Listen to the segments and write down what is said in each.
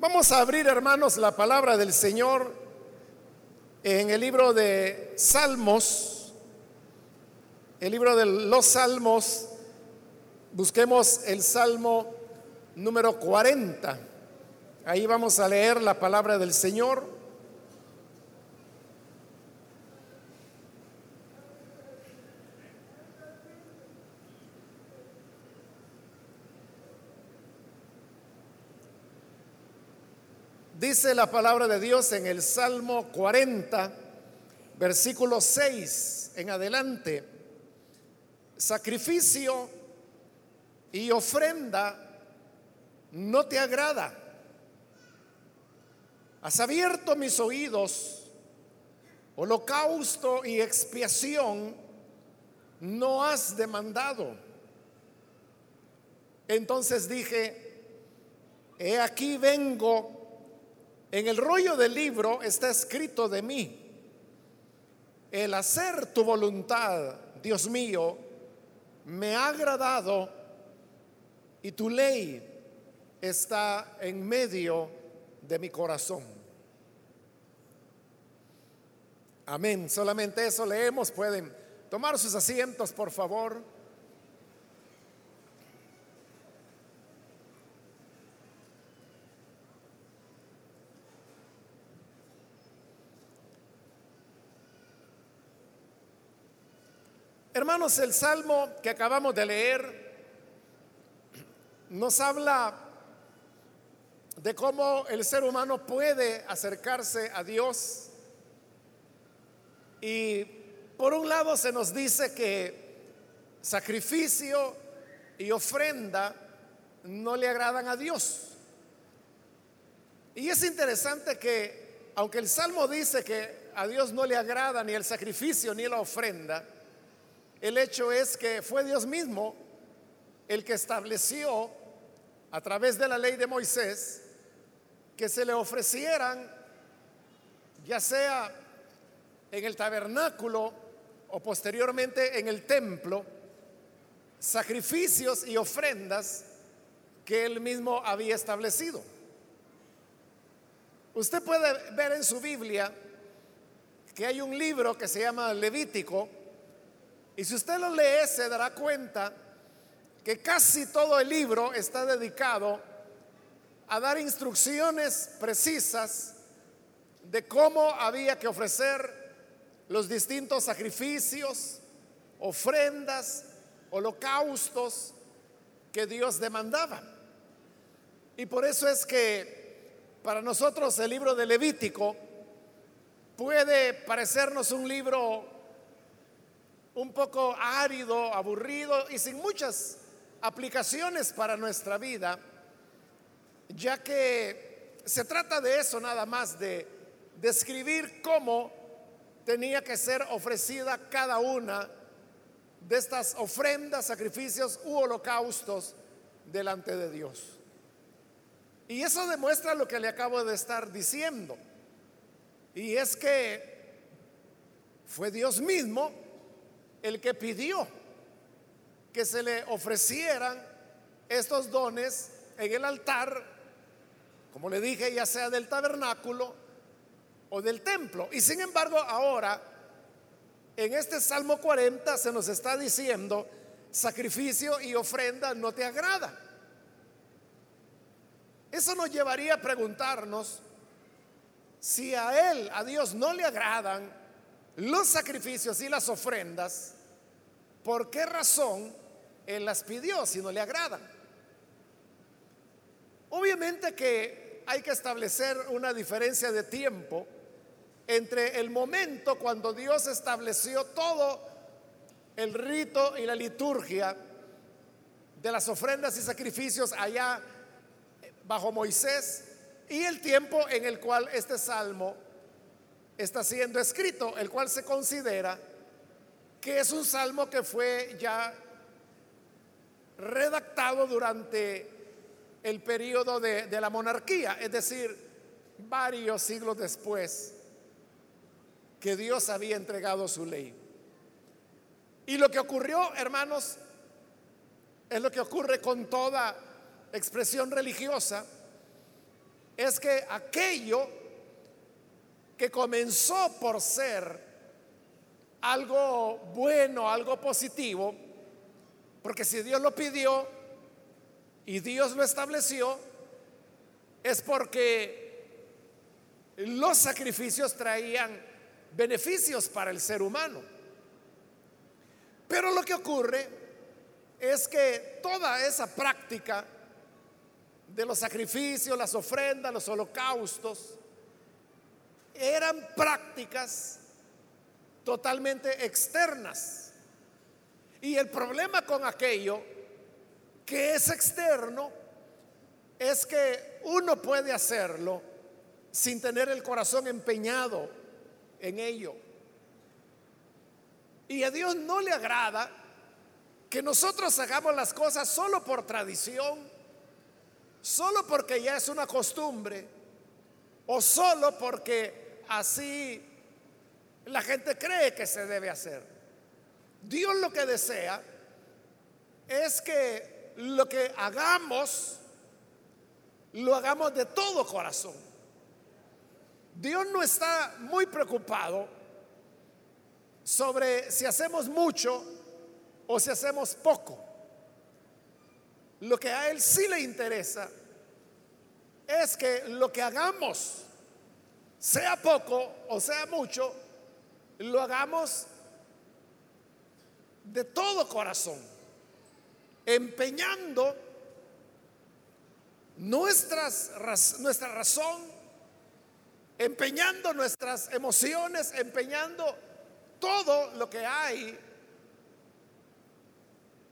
Vamos a abrir, hermanos, la palabra del Señor en el libro de Salmos, el libro de los Salmos. Busquemos el Salmo número 40. Ahí vamos a leer la palabra del Señor. Dice la palabra de Dios en el Salmo 40, versículo 6 en adelante, sacrificio y ofrenda no te agrada. Has abierto mis oídos, holocausto y expiación no has demandado. Entonces dije, he aquí vengo en el rollo del libro está escrito de mí, el hacer tu voluntad, Dios mío, me ha agradado y tu ley está en medio de mi corazón. Amén. Solamente eso leemos. Pueden tomar sus asientos, por favor. Hermanos, el salmo que acabamos de leer nos habla de cómo el ser humano puede acercarse a Dios. Y por un lado se nos dice que sacrificio y ofrenda no le agradan a Dios. Y es interesante que, aunque el Salmo dice que a Dios no le agrada ni el sacrificio ni la ofrenda, el hecho es que fue Dios mismo el que estableció a través de la ley de Moisés que se le ofrecieran, ya sea en el tabernáculo o posteriormente en el templo, sacrificios y ofrendas que él mismo había establecido. Usted puede ver en su Biblia que hay un libro que se llama Levítico, y si usted lo lee, se dará cuenta que casi todo el libro está dedicado a dar instrucciones precisas de cómo había que ofrecer los distintos sacrificios, ofrendas, holocaustos que Dios demandaba. Y por eso es que para nosotros el libro de Levítico puede parecernos un libro un poco árido, aburrido y sin muchas aplicaciones para nuestra vida, ya que se trata de eso nada más, de describir cómo tenía que ser ofrecida cada una de estas ofrendas, sacrificios u holocaustos delante de Dios. Y eso demuestra lo que le acabo de estar diciendo. Y es que fue Dios mismo el que pidió que se le ofrecieran estos dones en el altar, como le dije, ya sea del tabernáculo o del templo. Y sin embargo, ahora, en este Salmo 40 se nos está diciendo, sacrificio y ofrenda no te agrada. Eso nos llevaría a preguntarnos si a Él, a Dios, no le agradan los sacrificios y las ofrendas, ¿por qué razón Él las pidió si no le agradan? Obviamente que hay que establecer una diferencia de tiempo entre el momento cuando Dios estableció todo el rito y la liturgia de las ofrendas y sacrificios allá bajo Moisés y el tiempo en el cual este salmo está siendo escrito, el cual se considera que es un salmo que fue ya redactado durante el periodo de, de, la monarquía, es decir, varios siglos después que Dios había entregado su ley. Y lo que ocurrió, hermanos, es lo que ocurre con toda expresión religiosa, es que aquello que comenzó por ser algo bueno, algo positivo, porque si Dios lo pidió y Dios lo estableció, es porque los sacrificios traían beneficios para el ser humano. Pero lo que ocurre es que toda esa práctica de los sacrificios, las ofrendas, los holocaustos, eran prácticas totalmente externas. Y el problema con aquello que es externo es que uno puede hacerlo sin tener el corazón empeñado en ello. Y a Dios no le agrada que nosotros hagamos las cosas solo por tradición, solo porque ya es una costumbre, o solo porque así la gente cree que se debe hacer. Dios lo que desea es que lo que hagamos, lo hagamos de todo corazón. Dios no está muy preocupado sobre si hacemos mucho o si hacemos poco. Lo que a Él sí le interesa es que lo que hagamos, sea poco o sea mucho, lo hagamos de todo corazón, empeñando nuestras, nuestra razón, empeñando nuestras emociones, empeñando todo lo que hay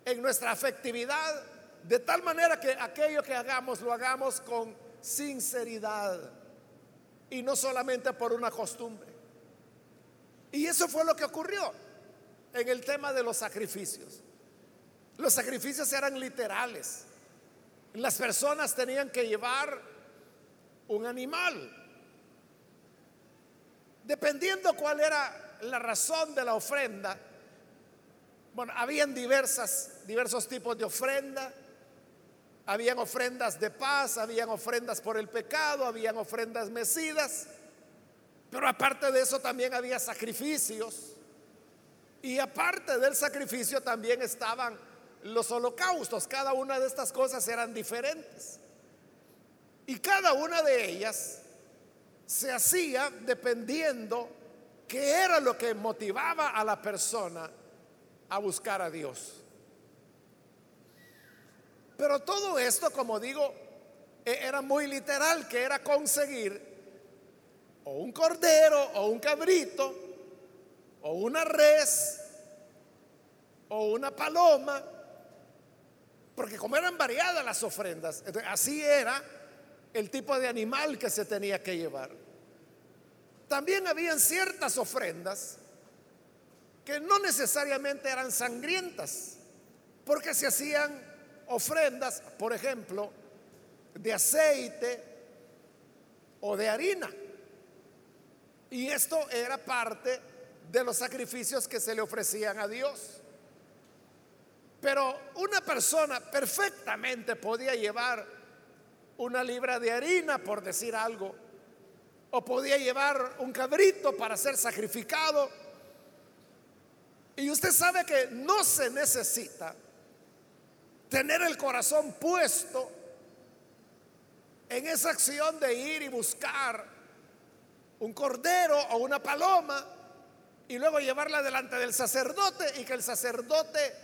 en nuestra afectividad, de tal manera que aquello que hagamos lo hagamos con sinceridad y no solamente por una costumbre. Y eso fue lo que ocurrió en el tema de los sacrificios. Los sacrificios eran literales. Las personas tenían que llevar un animal. Dependiendo cuál era la razón de la ofrenda, bueno, habían diversas, diversos tipos de ofrenda. Habían ofrendas de paz, habían ofrendas por el pecado, habían ofrendas mecidas. Pero aparte de eso también había sacrificios. Y aparte del sacrificio también estaban los holocaustos. Cada una de estas cosas eran diferentes. Y cada una de ellas se hacía dependiendo qué era lo que motivaba a la persona a buscar a Dios. Pero todo esto, como digo, e-, era muy literal, que era conseguir o un cordero o un cabrito o una res o una paloma, porque como eran variadas las ofrendas, así era el tipo de animal que se tenía que llevar. También habían ciertas ofrendas que no necesariamente eran sangrientas, porque se hacían ofrendas, por ejemplo, de aceite o de harina. Y esto era parte de los sacrificios que se le ofrecían a Dios. Pero una persona perfectamente podía llevar una libra de harina, por decir algo, o podía llevar un cabrito para ser sacrificado. Y usted sabe que no se necesita tener el corazón puesto en esa acción de ir y buscar un cordero o una paloma y luego llevarla delante del sacerdote y que el sacerdote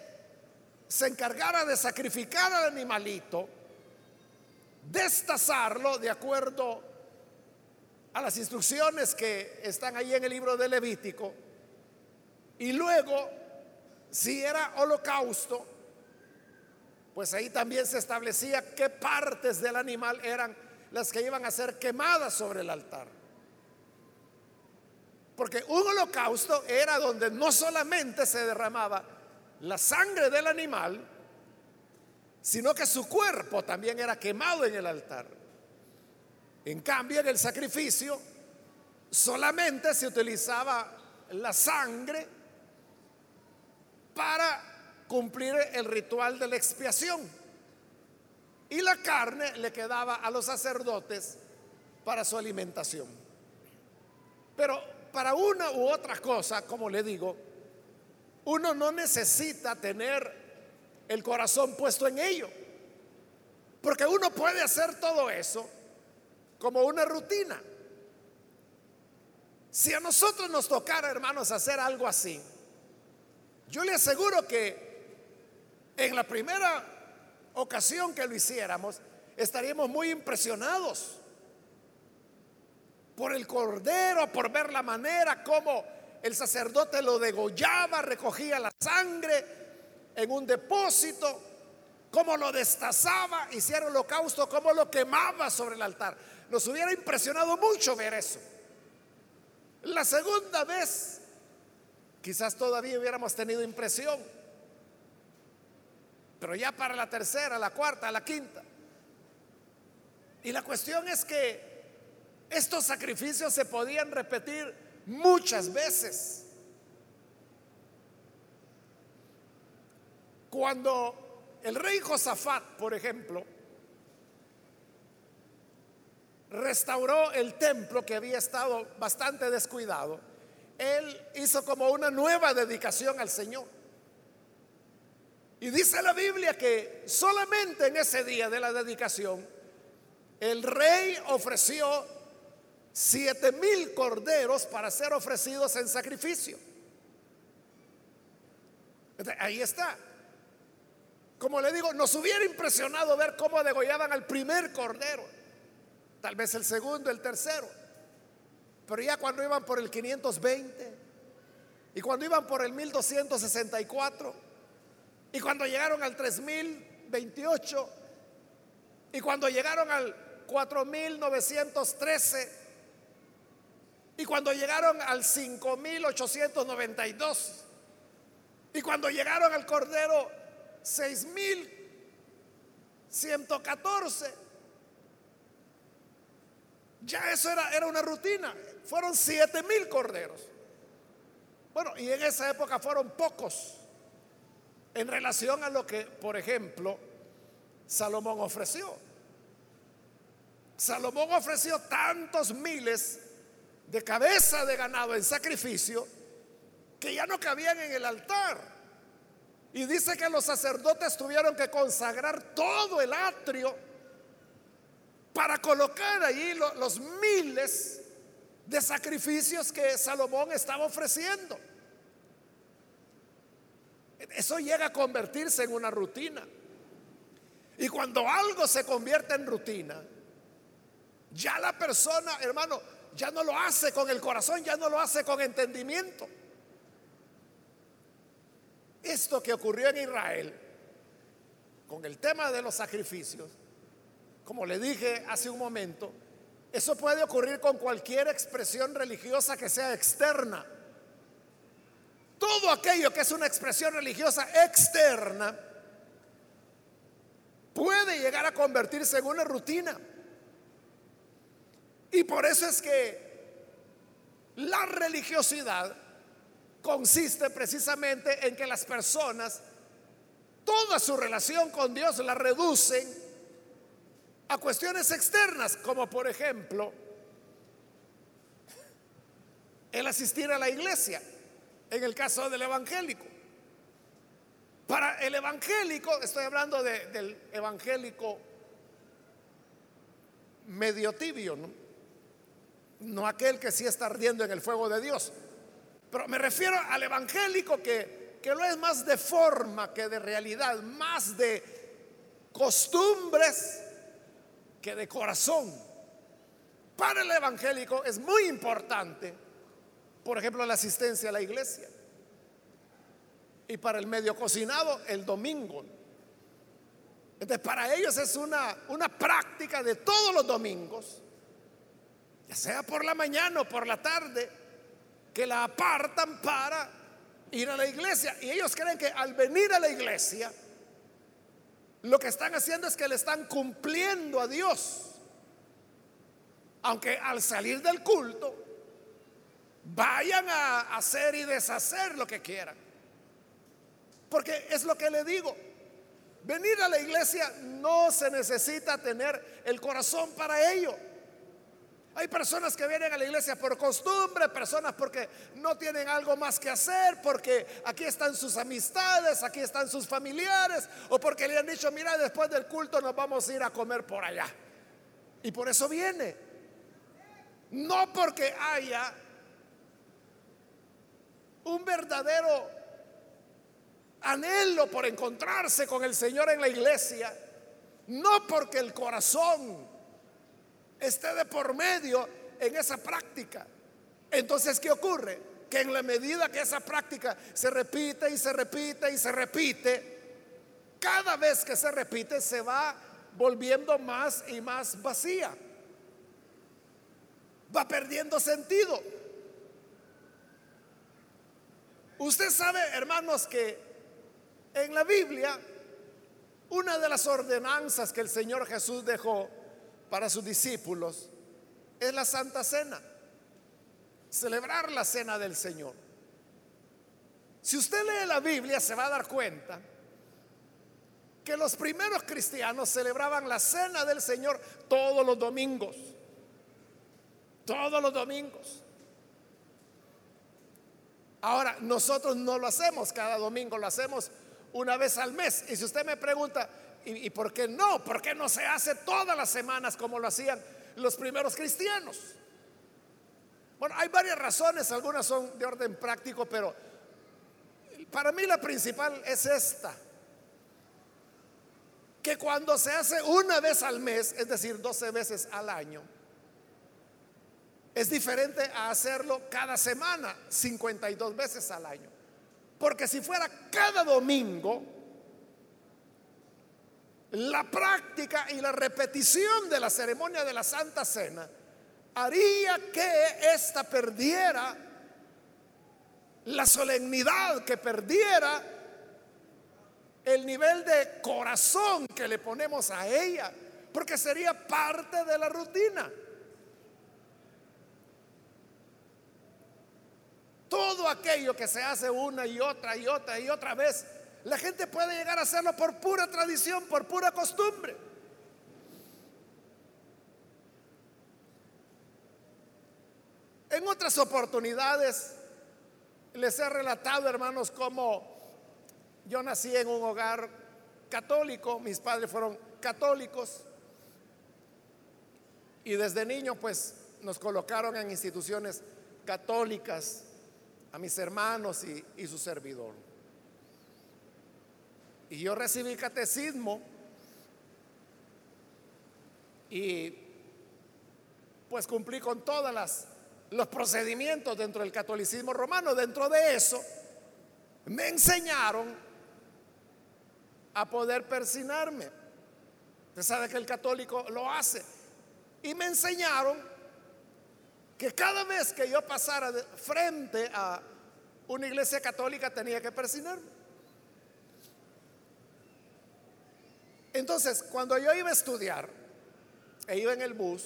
se encargara de sacrificar al animalito, destazarlo de acuerdo a las instrucciones que están ahí en el libro de Levítico, y luego, si era holocausto, pues ahí también se establecía qué partes del animal eran las que iban a ser quemadas sobre el altar. Porque un holocausto era donde no solamente se derramaba la sangre del animal, sino que su cuerpo también era quemado en el altar. En cambio, en el sacrificio solamente se utilizaba la sangre para cumplir el ritual de la expiación. Y la carne le quedaba a los sacerdotes para su alimentación. Pero para una u otra cosa, como le digo, uno no necesita tener el corazón puesto en ello. Porque uno puede hacer todo eso como una rutina. Si a nosotros nos tocara, hermanos, hacer algo así, yo le aseguro que en la primera ocasión que lo hiciéramos, estaríamos muy impresionados por el cordero, por ver la manera como el sacerdote lo degollaba, recogía la sangre en un depósito, cómo lo destazaba, hiciera holocausto, cómo lo quemaba sobre el altar. Nos hubiera impresionado mucho ver eso. La segunda vez, quizás todavía hubiéramos tenido impresión, ya para la tercera, la cuarta, la quinta. Y la cuestión es que estos sacrificios se podían repetir muchas veces. Cuando el rey Josafat, por ejemplo, restauró el templo que había estado bastante descuidado, él hizo como una nueva dedicación al Señor. Y dice la Biblia que solamente en ese día de la dedicación, el rey ofreció siete mil corderos para ser ofrecidos en sacrificio. Ahí está. Como le digo, nos hubiera impresionado ver cómo degollaban al primer cordero, tal vez el segundo, el tercero. Pero ya cuando iban por el 520 y cuando iban por el 1264 y cuando llegaron al 3028 y cuando llegaron al 4913 y cuando llegaron al 5892, y cuando llegaron al Cordero 6114, ya eso era, era una rutina. Fueron 7000 corderos. Bueno, y en esa época fueron pocos en relación a lo que, por ejemplo, Salomón ofreció. Salomón ofreció tantos miles de cabeza de ganado en sacrificio que ya no cabían en el altar. Y dice que los sacerdotes tuvieron que consagrar todo el atrio para colocar allí los miles de sacrificios que Salomón estaba ofreciendo. Eso llega a convertirse en una rutina. Y cuando algo se convierte en rutina, ya la persona, hermano, ya no lo hace con el corazón, ya no lo hace con entendimiento. Esto que ocurrió en Israel con el tema de los sacrificios, como le dije hace un momento, eso puede ocurrir con cualquier expresión religiosa que sea externa. Todo aquello que es una expresión religiosa externa puede llegar a convertirse en una rutina. Y por eso es que la religiosidad consiste precisamente en que las personas toda su relación con Dios la reducen a cuestiones externas, como por ejemplo el asistir a la iglesia, en el caso del evangélico. Para el evangélico, estoy hablando del evangélico medio tibio, ¿no? no aquel que sí está ardiendo en el fuego de Dios. Pero me refiero al evangélico que, que lo es más de forma que de realidad, más de costumbres que de corazón. Para el evangélico es muy importante, por ejemplo, la asistencia a la iglesia. Y para el medio cocinado, el domingo. Entonces, para ellos es una, una práctica de todos los domingos ya sea por la mañana o por la tarde, que la apartan para ir a la iglesia. Y ellos creen que al venir a la iglesia, lo que están haciendo es que le están cumpliendo a Dios. Aunque al salir del culto, vayan a hacer y deshacer lo que quieran. Porque es lo que le digo. Venir a la iglesia no se necesita tener el corazón para ello. Hay personas que vienen a la iglesia por costumbre, personas porque no tienen algo más que hacer, porque aquí están sus amistades, aquí están sus familiares, o porque le han dicho, mira, después del culto nos vamos a ir a comer por allá. Y por eso viene. No porque haya un verdadero anhelo por encontrarse con el Señor en la iglesia, no porque el corazón esté de por medio en esa práctica. Entonces, ¿qué ocurre? Que en la medida que esa práctica se repite y se repite y se repite, cada vez que se repite se va volviendo más y más vacía. Va perdiendo sentido. Usted sabe, hermanos, que en la Biblia una de las ordenanzas que el Señor Jesús dejó para sus discípulos es la Santa Cena, celebrar la cena del Señor. Si usted lee la Biblia se va a dar cuenta que los primeros cristianos celebraban la cena del Señor todos los domingos, todos los domingos. Ahora, nosotros no lo hacemos cada domingo, lo hacemos una vez al mes. Y si usted me pregunta, ¿Y, por qué no? ¿Por qué no se hace todas las semanas como lo hacían los primeros cristianos? Bueno, hay varias razones, algunas son de orden práctico, pero para mí la principal es esta. Que cuando se hace una vez al mes, es decir, 12 veces al año, es diferente a hacerlo cada semana, 52 veces al año. Porque si fuera cada domingo, la práctica y la repetición de la ceremonia de la Santa Cena haría que ésta perdiera la solemnidad, que perdiera el nivel de corazón que le ponemos a ella, porque sería parte de la rutina. Todo aquello que se hace una y otra y otra y otra vez la gente puede llegar a hacerlo por pura tradición, por pura costumbre. En otras oportunidades les he relatado, hermanos, cómo yo nací en un hogar católico, mis padres fueron católicos y desde niño pues nos colocaron en instituciones católicas a mis hermanos y, su servidor. Y yo recibí catecismo y pues cumplí con todos los procedimientos dentro del catolicismo romano. Dentro de eso me enseñaron a poder persinarme. Usted sabe que el católico lo hace. Y me enseñaron que cada vez que yo pasara frente a una iglesia católica tenía que persinarme. Entonces, cuando yo iba a estudiar, e iba en el bus,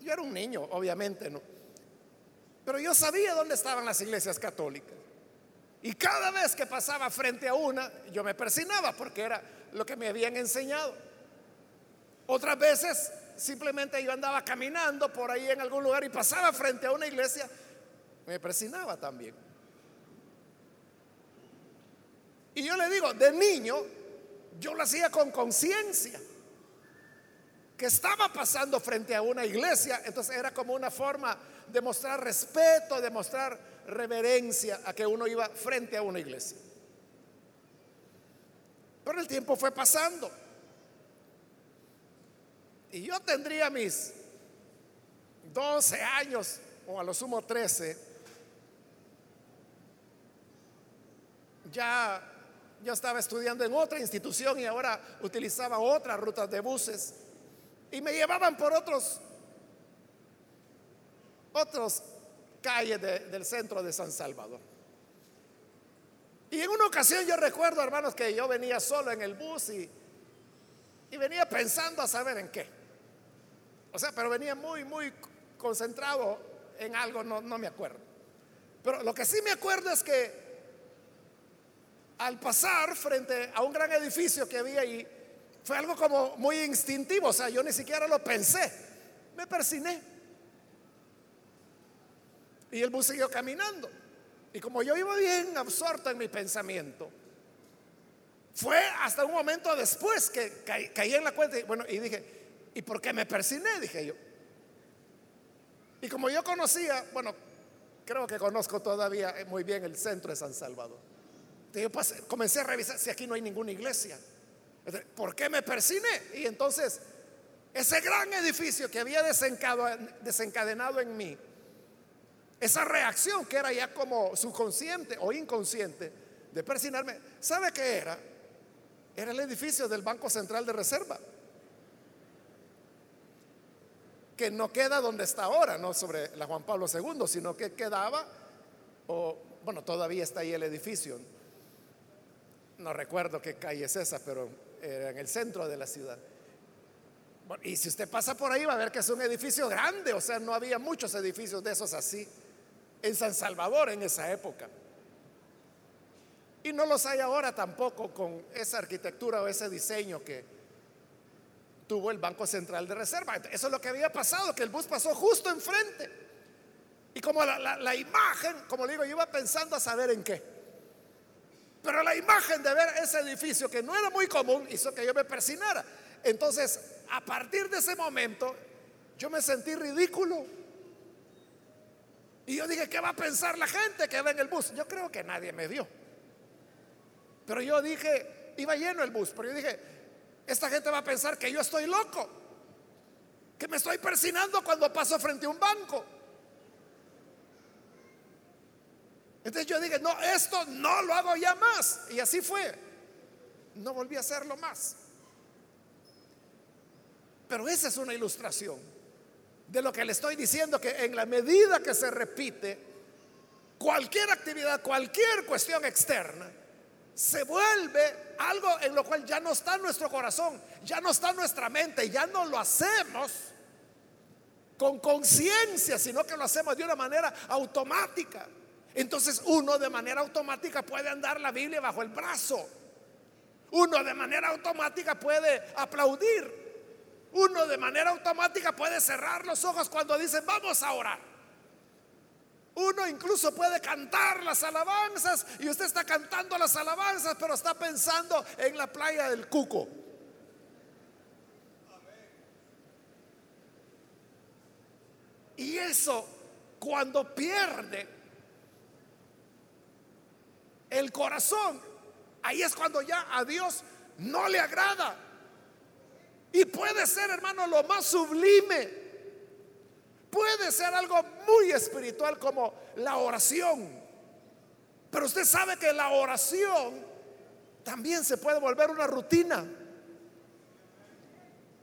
yo era un niño, obviamente, ¿no? Pero yo sabía dónde estaban las iglesias católicas. Y cada vez que pasaba frente a una, yo me persinaba porque era lo que me habían enseñado. Otras veces simplemente yo andaba caminando por ahí en algún lugar y pasaba frente a una iglesia, me persinaba también. Y yo le digo, de niño, yo lo hacía con conciencia. Que estaba pasando frente a una iglesia, entonces era como una forma de mostrar respeto, de mostrar reverencia a que uno iba frente a una iglesia. Pero el tiempo fue pasando. Y yo tendría mis 12 años, o a lo sumo 13, ya yo estaba estudiando en otra institución y ahora utilizaba otras rutas de buses. Y me llevaban por otros, otros calles del centro de San Salvador. Y en una ocasión yo recuerdo, hermanos, que yo venía solo en el bus y, y venía pensando a saber en qué. O sea, pero venía muy, muy concentrado en algo, no, no me acuerdo. Pero lo que sí me acuerdo es que al pasar frente a un gran edificio que había ahí, fue algo como muy instintivo, o sea, yo ni siquiera lo pensé. me persiné. Y el bus siguió caminando. Y como yo iba bien absorto en mi pensamiento, fue hasta un momento después que caí, en la cuenta y, bueno, y dije, ¿y por qué me persiné? Dije yo. Y como yo conocía, bueno, creo que conozco todavía muy bien el centro de San Salvador. Yo comencé a revisar si aquí no hay ninguna iglesia. ¿Por qué me persiné? Y entonces, ese gran edificio que había desencadenado en mí, esa reacción que era ya como subconsciente o inconsciente de persinarme, ¿sabe qué era? Era el edificio del Banco Central de Reserva, que no queda donde está ahora, no sobre la Juan Pablo II, sino que quedaba, o bueno, todavía está ahí el edificio. No recuerdo qué calle es esa, pero era en el centro de la ciudad. y si usted pasa por ahí va a ver que es un edificio grande, o sea, no había muchos edificios de esos así en San Salvador en esa época. Y no los hay ahora tampoco con esa arquitectura o ese diseño que tuvo el Banco Central de Reserva. Eso es lo que había pasado, que el bus pasó justo enfrente. Y como la, imagen, como digo, yo iba pensando a saber en qué. Pero la imagen de ver ese edificio, que no era muy común, hizo que yo me persinara. Entonces, a partir de ese momento, yo me sentí ridículo. Y yo dije, ¿qué va a pensar la gente que ve en el bus? Yo creo que nadie me vio. Pero yo dije, iba lleno el bus, pero yo dije, esta gente va a pensar que yo estoy loco, que me estoy persinando cuando paso frente a un banco. Entonces yo dije, no, esto no lo hago ya más. Y así fue. No volví a hacerlo más. Pero esa es una ilustración de lo que le estoy diciendo, que en la medida que se repite cualquier actividad, cualquier cuestión externa, se vuelve algo en lo cual ya no está nuestro corazón, ya no está nuestra mente, ya no lo hacemos con conciencia, sino que lo hacemos de una manera automática. Entonces uno de manera automática puede andar la Biblia bajo el brazo. Uno de manera automática puede aplaudir. Uno de manera automática puede cerrar los ojos cuando dicen vamos a orar. Uno incluso puede cantar las alabanzas y usted está cantando las alabanzas, pero está pensando en la playa del Cuco. Y eso, cuando pierde el corazón, ahí es cuando ya a Dios no le agrada. Y puede ser, hermano, lo más sublime Puede ser algo muy espiritual como la oración. Pero usted sabe que la oración también se puede volver una rutina.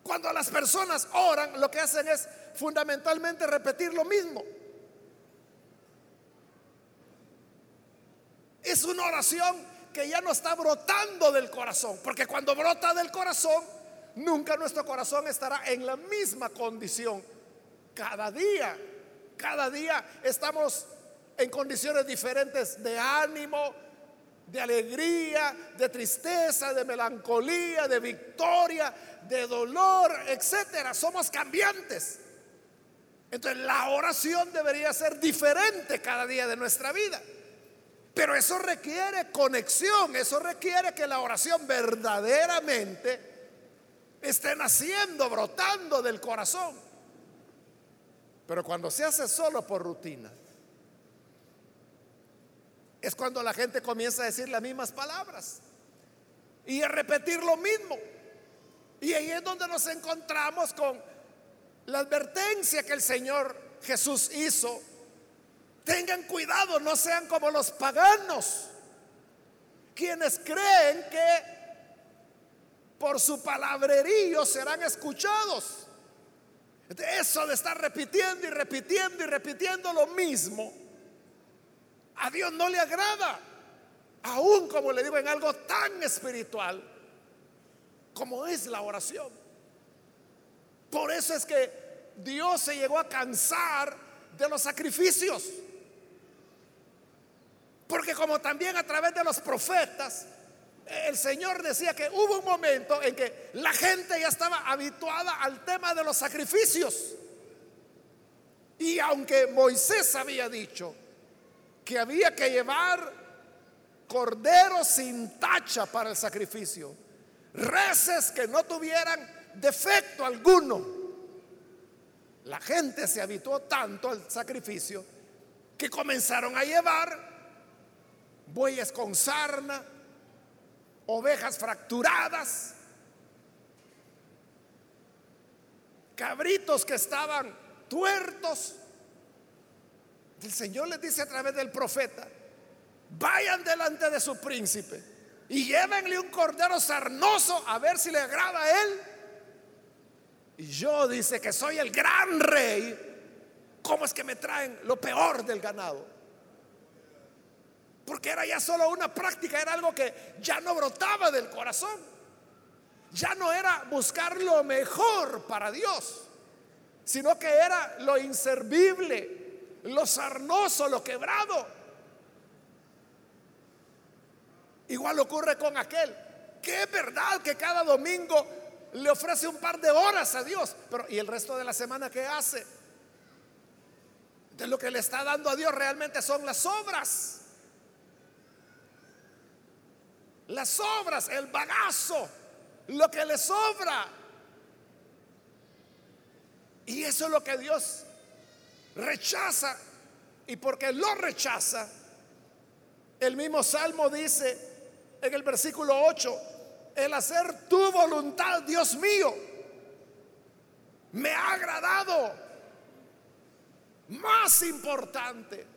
Cuando las personas oran, lo que hacen es fundamentalmente repetir lo mismo. Es una oración que ya no está brotando del corazón, porque cuando brota del corazón, nunca nuestro corazón estará en la misma condición cada día, cada día estamos en condiciones diferentes de ánimo, de alegría, de tristeza, de melancolía, de victoria, de dolor, etcétera. Somos cambiantes. Entonces la oración debería ser diferente cada día de nuestra vida. Pero eso requiere conexión, eso requiere que la oración verdaderamente esté naciendo, brotando del corazón. Pero cuando se hace solo por rutina, es cuando la gente comienza a decir las mismas palabras y a repetir lo mismo. Y ahí es donde nos encontramos con la advertencia que el Señor Jesús hizo. Tengan cuidado, no sean como los paganos, quienes creen que por su palabrerío serán escuchados. Eso de estar repitiendo y repitiendo y repitiendo lo mismo, a Dios no le agrada. Aún como le digo, en algo tan espiritual como es la oración. Por eso es que Dios se llegó a cansar de los sacrificios. Porque como también a través de los profetas, el Señor decía que hubo un momento en que la gente ya estaba habituada al tema de los sacrificios. Y aunque Moisés había dicho que había que llevar cordero sin tacha para el sacrificio, reces que no tuvieran defecto alguno, la gente se habituó tanto al sacrificio que comenzaron a llevar bueyes con sarna, ovejas fracturadas, cabritos que estaban tuertos. El Señor les dice a través del profeta, vayan delante de su príncipe y llévenle un cordero sarnoso a ver si le agrada a él. Y yo dice que soy el gran rey. ¿Cómo es que me traen lo peor del ganado? Porque era ya solo una práctica, era algo que ya no brotaba del corazón. Ya no era buscar lo mejor para Dios, sino que era lo inservible, lo sarnoso, lo quebrado. Igual ocurre con aquel que es verdad que cada domingo le ofrece un par de horas a Dios, pero ¿y el resto de la semana qué hace? De lo que le está dando a Dios realmente son las obras. Las obras, el bagazo, lo que le sobra. Y eso es lo que Dios rechaza. Y porque lo rechaza, el mismo Salmo dice en el versículo 8, el hacer tu voluntad, Dios mío, me ha agradado. Más importante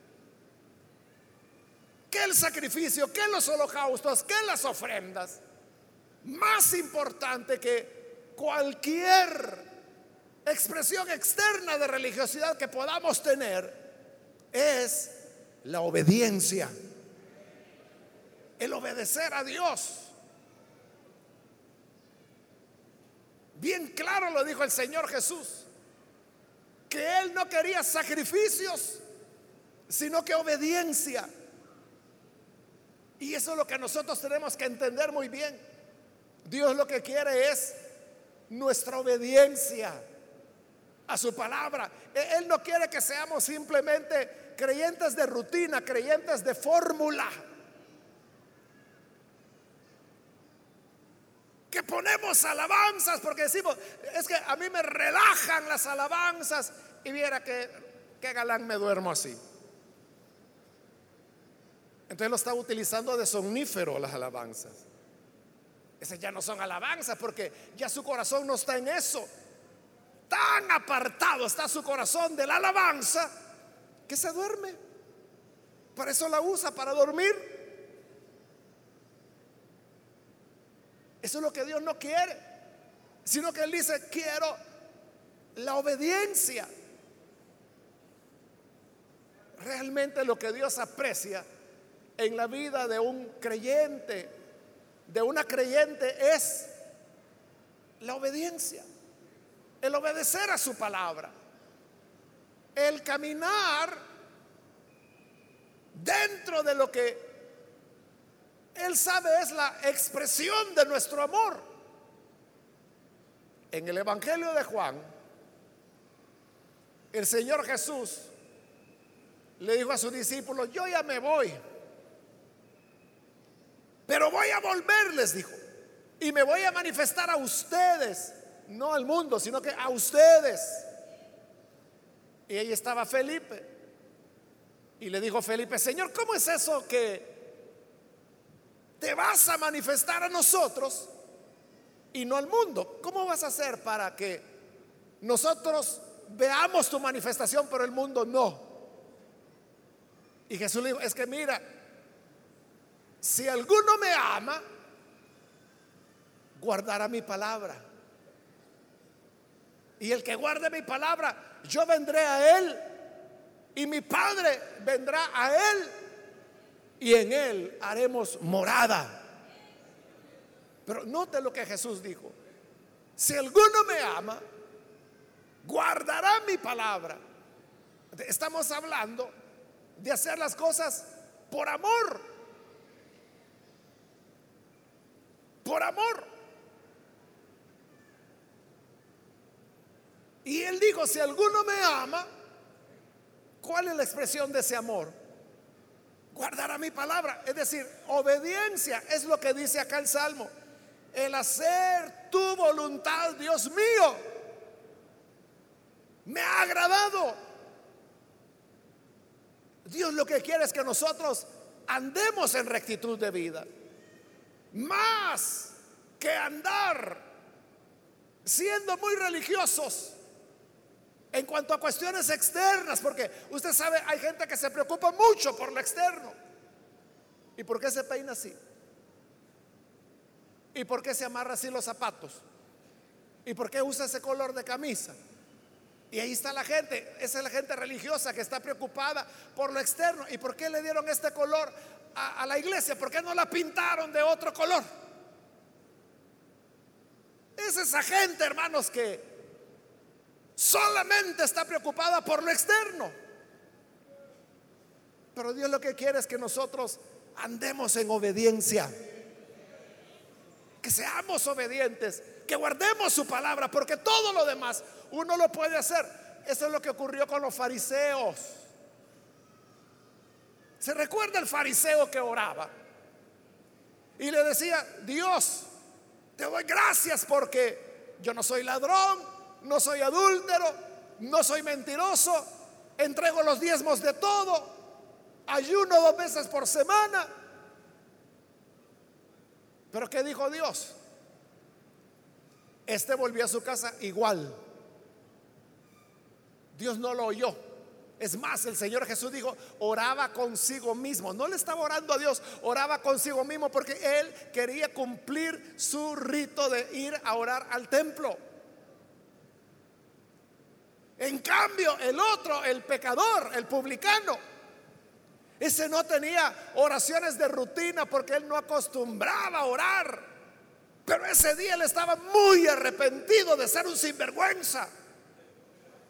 que el sacrificio, que los holocaustos, que las ofrendas, más importante que cualquier expresión externa de religiosidad que podamos tener, es la obediencia, el obedecer a Dios. Bien claro lo dijo el Señor Jesús, que Él no quería sacrificios, sino que obediencia. Y eso es lo que nosotros tenemos que entender muy bien. Dios lo que quiere es nuestra obediencia a su palabra. E-, Él no quiere que seamos simplemente creyentes de rutina, creyentes de fórmula. Que ponemos alabanzas porque decimos, es que a mí me relajan las alabanzas y viera que, que galán me duermo así. Entonces lo está utilizando de somnífero las alabanzas. Esas ya no son alabanzas porque ya su corazón no está en eso. Tan apartado está su corazón de la alabanza que se duerme. Para eso la usa, para dormir. Eso es lo que Dios no quiere. Sino que Él dice, quiero la obediencia. Realmente lo que Dios aprecia en la vida de un creyente, de una creyente, es la obediencia, el obedecer a su palabra, el caminar dentro de lo que Él sabe es la expresión de nuestro amor. En el Evangelio de Juan, el Señor Jesús le dijo a sus discípulos, yo ya me voy pero voy a volver, les dijo. Y me voy a manifestar a ustedes, no al mundo, sino que a ustedes. Y ahí estaba Felipe. Y le dijo Felipe, Señor, ¿cómo es eso que te vas a manifestar a nosotros y no al mundo? ¿Cómo vas a hacer para que nosotros veamos tu manifestación, pero el mundo no? Y Jesús le dijo, es que mira, si alguno me ama, guardará mi palabra. Y el que guarde mi palabra, yo vendré a él y mi Padre vendrá a él y en él haremos morada. Pero note lo que Jesús dijo. Si alguno me ama, guardará mi palabra. Estamos hablando de hacer las cosas por amor. Por amor. Y él dijo, si alguno me ama, ¿Cuál es la expresión de ese amor? Guardar a mi palabra, es decir, obediencia, es lo que dice acá el Salmo. El hacer tu voluntad, Dios mío, me ha agradado. Dios lo que quiere es que nosotros andemos en rectitud de vida. Más que andar siendo muy religiosos en cuanto a cuestiones externas, porque usted sabe, hay gente que se preocupa mucho por lo externo. ¿Y por qué se peina así? ¿Y por qué se amarra así los zapatos? ¿Y por qué usa ese color de camisa? Y ahí está la gente, esa es la gente religiosa que está preocupada por lo externo. ¿Y por qué le dieron este color a, la iglesia? ¿Por qué no la pintaron de otro color? Es esa gente, hermanos, que solamente está preocupada por lo externo. Pero Dios lo que quiere es que nosotros andemos en obediencia. Que seamos obedientes, que guardemos su palabra, porque todo lo demás uno lo puede hacer. Eso es lo que ocurrió con los fariseos. ¿Se recuerda el fariseo que oraba? Y le decía, Dios, te doy gracias porque yo no soy ladrón, no soy adúltero, no soy mentiroso, entrego los diezmos de todo, ayuno dos veces por semana. Pero ¿qué dijo Dios? Este volvió a su casa igual. Dios no lo oyó. Es más, el Señor Jesús dijo, oraba consigo mismo. No le estaba orando a Dios, oraba consigo mismo porque él quería cumplir su rito de ir a orar al templo. En cambio, el otro, el pecador, el publicano, ese no tenía oraciones de rutina porque él no acostumbraba a orar. Pero ese día él estaba muy arrepentido de ser un sinvergüenza.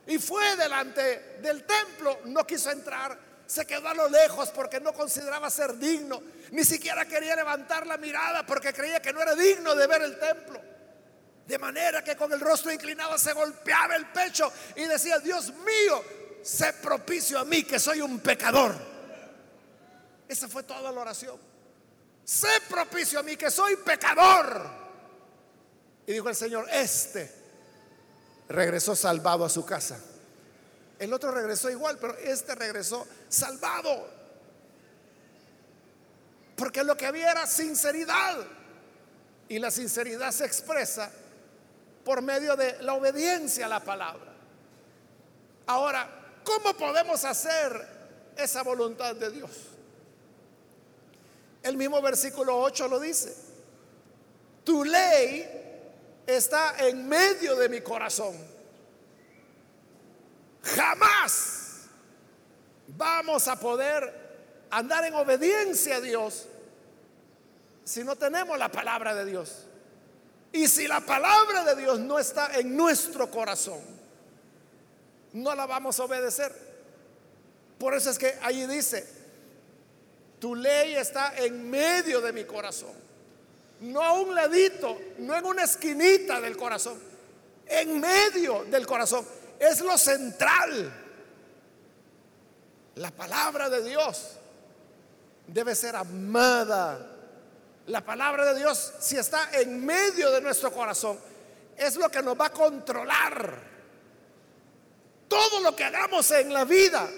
Y fue delante del templo, no quiso entrar, se quedó a lo lejos porque no consideraba ser digno. Ni siquiera quería levantar la mirada porque creía que no era digno de ver el templo. De manera que con el rostro inclinado se golpeaba el pecho y decía, Dios mío, sé propicio a mí que soy un pecador. Esa fue toda la oración. Sé propicio a mí que soy pecador. Y dijo el Señor, este regresó salvado a su casa. El otro regresó igual, pero este regresó salvado. Porque lo que había era sinceridad. Y la sinceridad se expresa por medio de la obediencia a la palabra. Ahora, ¿cómo podemos hacer esa voluntad de Dios? El mismo versículo 8 lo dice. Tu ley está en medio de mi corazón. Jamás vamos a poder andar en obediencia a Dios si no tenemos la palabra de Dios. Y si la palabra de Dios no está en nuestro corazón, no la vamos a obedecer. Por eso es que allí dice, tu ley está en medio de mi corazón. No a un ladito, no en una esquinita del corazón, en medio del corazón. Es lo central. La palabra de Dios debe ser amada la palabra de Dios, si está en medio de nuestro corazón, es lo que nos va a controlar. Todo lo que hagamos en la vida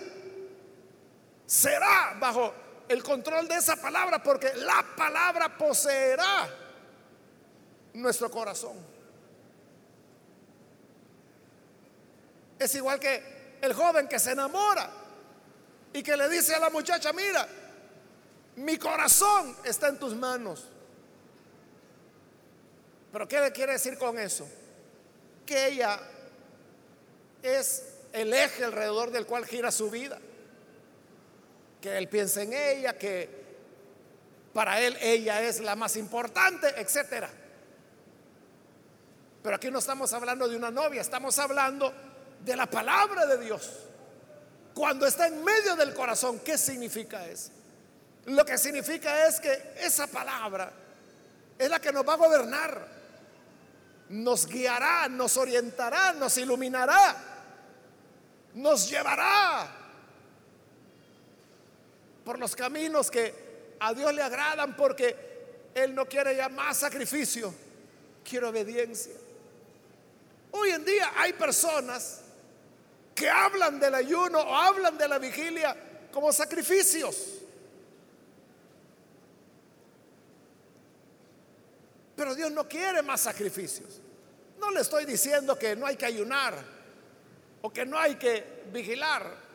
será bajo el control de esa palabra, porque la palabra poseerá nuestro corazón. Es igual que el joven que se enamora y que le dice a la muchacha, mira, mi corazón está en tus manos. Pero ¿qué le quiere decir con eso? Que ella es el eje alrededor del cual gira su vida. Que él piensa en ella, que para él ella es la más importante, etcétera. Pero aquí no estamos hablando de una novia, estamos hablando de la palabra de Dios. Cuando está en medio del corazón, ¿qué significa eso? Lo que significa es que esa palabra es la que nos va a gobernar, nos guiará, nos orientará, nos iluminará, nos llevará por los caminos que a Dios le agradan porque Él no quiere ya más sacrificio, quiere obediencia. Hoy en día hay personas que hablan del ayuno o hablan de la vigilia como sacrificios. Pero Dios no quiere más sacrificios. No le estoy diciendo que no hay que ayunar o que no hay que vigilar.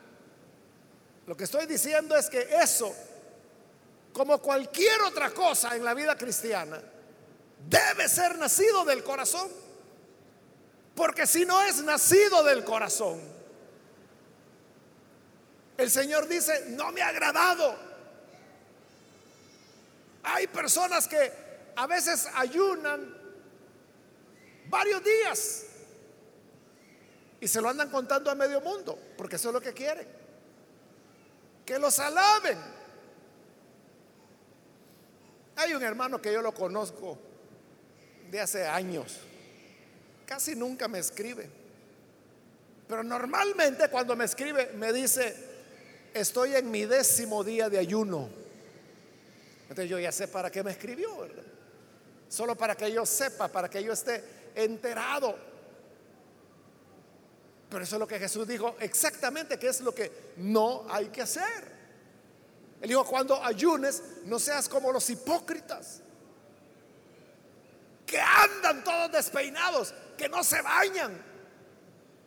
Lo que estoy diciendo es que eso, como cualquier otra cosa en la vida cristiana, debe ser nacido del corazón. Porque si no es nacido del corazón, el Señor dice, no me ha agradado. Hay personas que a veces ayunan varios días y se lo andan contando a medio mundo, porque eso es lo que quieren. Que los alaben. Hay un hermano que yo lo conozco de hace años. Casi nunca me escribe. Pero normalmente cuando me escribe me dice, estoy en mi décimo día de ayuno. Entonces yo ya sé para qué me escribió, ¿verdad? Solo para que yo sepa, para que yo esté enterado. Pero eso es lo que Jesús dijo exactamente, que es lo que no hay que hacer. Él dijo, cuando ayunes, no seas como los hipócritas, que andan todos despeinados, que no se bañan.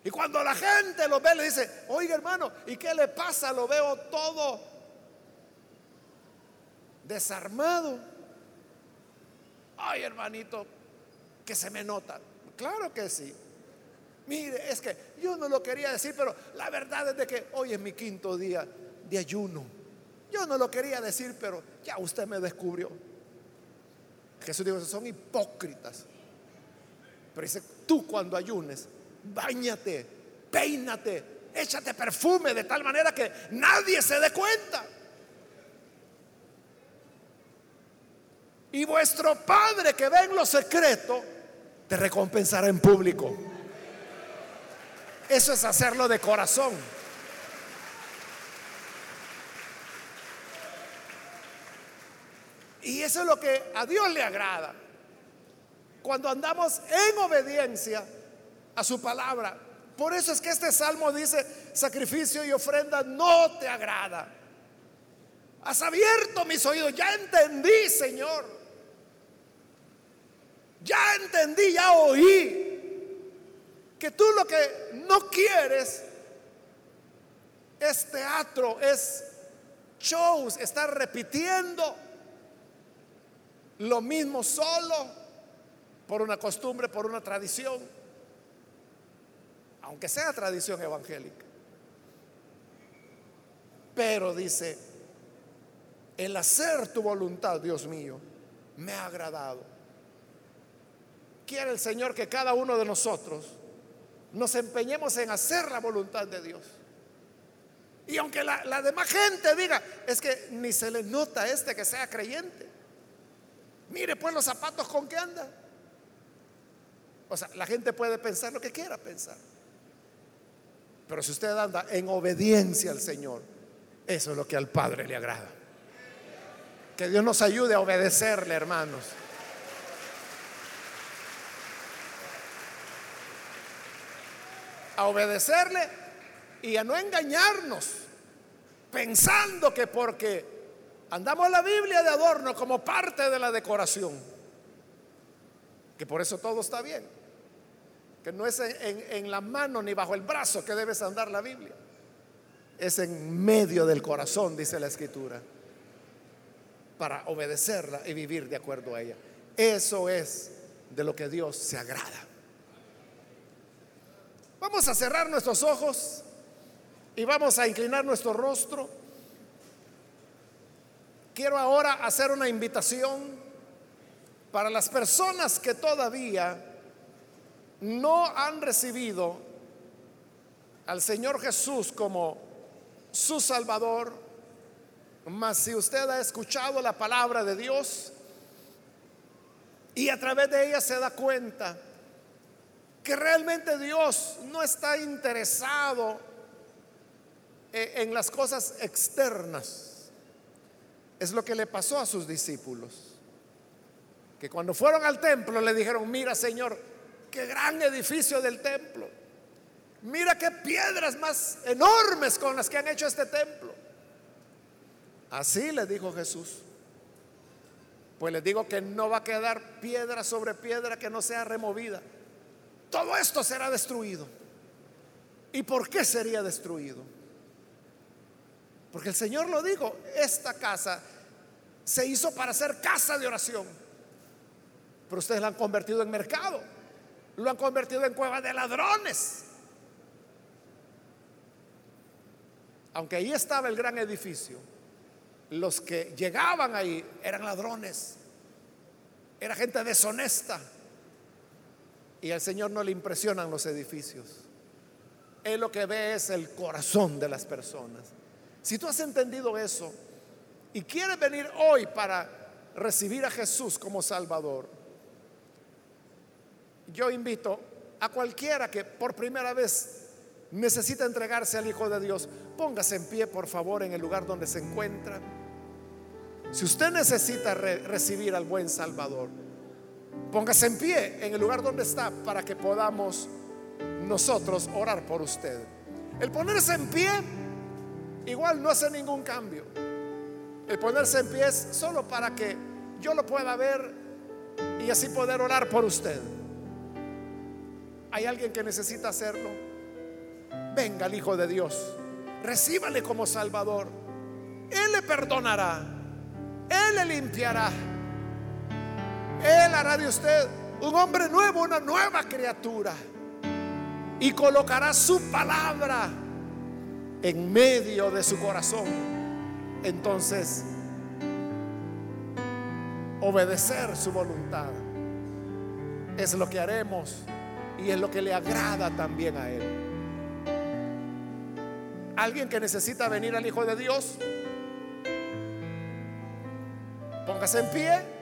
Y cuando la gente lo ve, le dice, oiga hermano, ¿y qué le pasa? Lo veo todo desarmado. Ay, hermanito, que se me nota. Claro que sí. Mire, es que yo no lo quería decir, pero la verdad es de que hoy es mi quinto día de ayuno. Yo no lo quería decir, pero ya usted me descubrió. Jesús dijo, son hipócritas. Pero dice, tú cuando ayunes, bañate, peínate, échate perfume de tal manera que nadie se dé cuenta. Y vuestro Padre que ve en lo secreto, te recompensará en público. Eso es hacerlo de corazón. Y eso es lo que a Dios le agrada. Cuando andamos en obediencia a su palabra. Por eso es que este salmo dice, sacrificio y ofrenda no te agrada. Has abierto mis oídos, ya entendí, Señor. Ya entendí, ya oí que tú lo que no quieres es teatro, es shows, estar repitiendo lo mismo solo por una costumbre, por una tradición, aunque sea tradición evangélica. Pero dice, el hacer tu voluntad, Dios mío, me ha agradado. Quiere el Señor que cada uno de nosotros nos empeñemos en hacer la voluntad de Dios. Y aunque la, demás gente diga, es que ni se le nota a este que sea creyente. Mire pues los zapatos con que anda. O sea, la gente puede pensar lo que quiera pensar. Pero si usted anda en obediencia al Señor, eso es lo que al Padre le agrada. Que Dios nos ayude a obedecerle, hermanos. A obedecerle y a no engañarnos, pensando que porque andamos la Biblia de adorno como parte de la decoración, que por eso todo está bien, que no es en, en la mano ni bajo el brazo que debes andar la Biblia, es en medio del corazón, dice la Escritura, para obedecerla y vivir de acuerdo a ella. Eso es de lo que Dios se agrada. Vamos a cerrar nuestros ojos y vamos a inclinar nuestro rostro. Quiero ahora hacer una invitación para las personas que todavía no han recibido al Señor Jesús como su Salvador, mas si usted ha escuchado la palabra de Dios y a través de ella se da cuenta que realmente Dios no está interesado eh, en las cosas externas, es lo que le pasó a sus discípulos. Que cuando fueron al templo le dijeron, mira Señor, qué gran edificio del templo. Mira qué piedras más enormes con las que han hecho este templo. Así le dijo Jesús. Pues les digo que no va a quedar piedra sobre piedra que no sea removida. Todo esto será destruido. ¿Y por qué sería destruido? Porque el Señor lo dijo, esta casa se hizo para ser casa de oración. Pero ustedes la han convertido en mercado. Lo han convertido en cueva de ladrones. Aunque ahí estaba el gran edificio, los que llegaban ahí eran ladrones. Era gente deshonesta. Y al Señor no le impresionan los edificios. Él lo que ve es el corazón de las personas. Si tú has entendido eso y quieres venir hoy para recibir a Jesús como Salvador, yo invito a cualquiera que por primera vez necesita entregarse al Hijo de Dios, póngase en pie por favor en el lugar donde se encuentra. Si usted necesita recibir al buen Salvador, póngase en pie en el lugar donde está para que podamos nosotros orar por usted. El ponerse en pie igual no hace ningún cambio. El ponerse en pie es solo para que yo lo pueda ver y así poder orar por usted. ¿Hay alguien que necesita hacerlo? Venga el Hijo de Dios, recíbale como Salvador. Él le perdonará, Él le limpiará, Él hará de usted un hombre nuevo, una nueva criatura y colocará su palabra en medio de su corazón. Entonces, obedecer su voluntad es lo que haremos y es lo que le agrada también a Él. Alguien que necesita venir al Hijo de Dios, póngase en pie.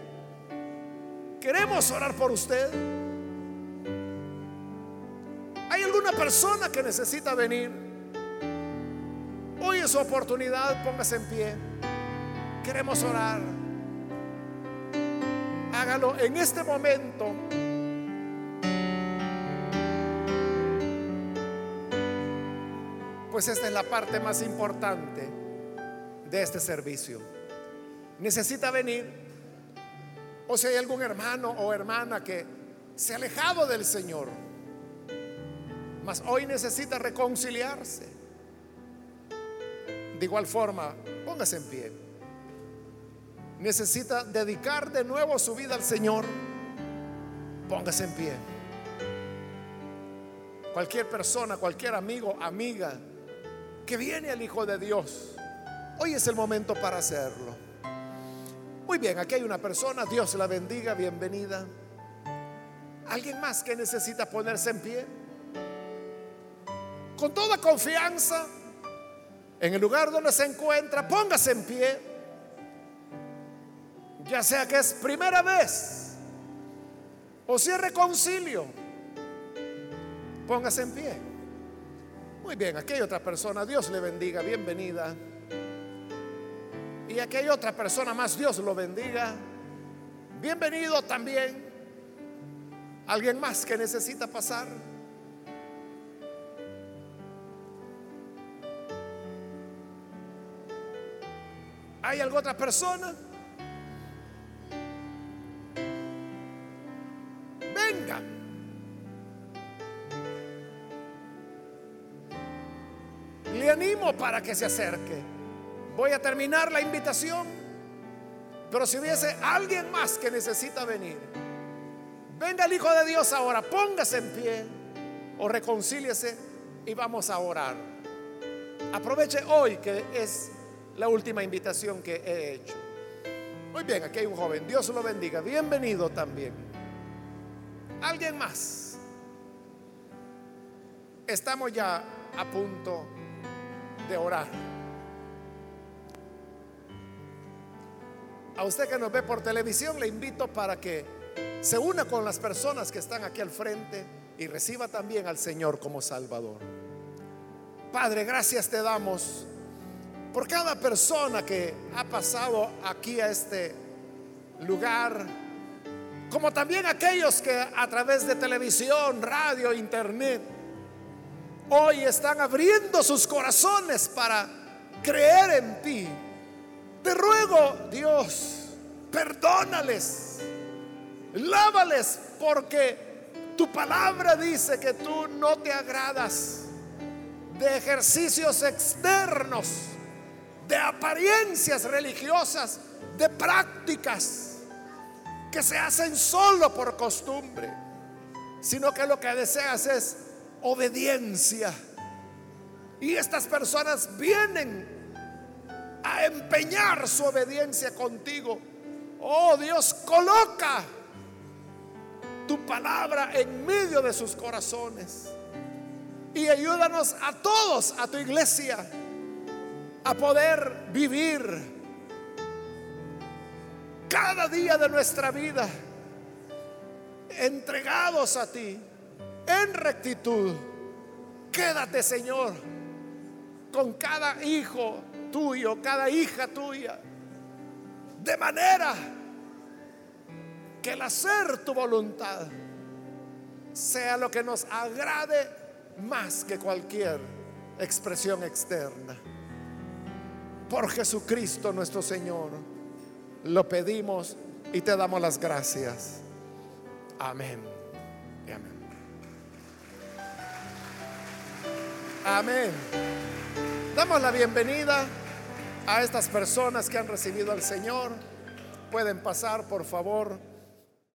Queremos orar por usted. ¿Hay alguna persona que necesita venir? Hoy es su oportunidad, póngase en pie. Queremos orar. Hágalo en este momento. Pues esta es la parte más importante de este servicio. Necesita venir. O si hay algún hermano o hermana que se ha alejado del Señor mas hoy necesita reconciliarse. De igual forma, póngase en pie. Necesita dedicar de nuevo su vida al Señor. Póngase en pie. Cualquier persona, cualquier amigo, amiga que viene al Hijo de Dios, hoy es el momento para hacerlo. Muy bien, aquí hay una persona, Dios la bendiga, bienvenida. ¿Alguien más que necesita ponerse en pie? con toda confianza en el lugar donde se encuentra, póngase en pie, ya sea que es primera vez o si es reconcilio, póngase en pie. Muy bien, aquí hay otra persona, Dios le bendiga, bienvenida. Y hay otra persona más, Dios lo bendiga. Bienvenido también. ¿Alguien más que necesita pasar? ¿Hay alguna otra persona? Venga. Le animo para que se acerque. Voy a terminar la invitación. Pero si hubiese alguien más que necesita venir, venga el Hijo de Dios ahora, póngase en pie o reconcíliese y vamos a orar. Aproveche hoy que es la última invitación que he hecho. Muy bien, aquí hay un joven. Dios lo bendiga. Bienvenido también. ¿Alguien más? Estamos ya a punto de orar. A usted que nos ve por televisión, le invito para que se una con las personas que están aquí al frente y reciba también al Señor como Salvador. Padre, gracias te damos por cada persona que ha pasado aquí a este lugar, como también aquellos que a través de televisión, radio, internet, hoy están abriendo sus corazones para creer en ti. Te ruego, Dios, perdónales, lávales, porque tu palabra dice que tú no te agradas de ejercicios externos, de apariencias religiosas, de prácticas que se hacen solo por costumbre, sino que lo que deseas es obediencia. Y estas personas vienen a empeñar su obediencia contigo. Oh Dios, coloca tu palabra en medio de sus corazones. Y ayúdanos a todos, a tu iglesia, a poder vivir cada día de nuestra vida entregados a ti en rectitud. Quédate, Señor, con cada hijo tuyo, cada hija tuya, de manera que el hacer tu voluntad sea lo que nos agrade más que cualquier expresión externa. Por Jesucristo nuestro Señor. Lo pedimos y te damos las gracias. Amén. amén. Amén. Damos la bienvenida a estas personas que han recibido al Señor. Pueden pasar, por favor.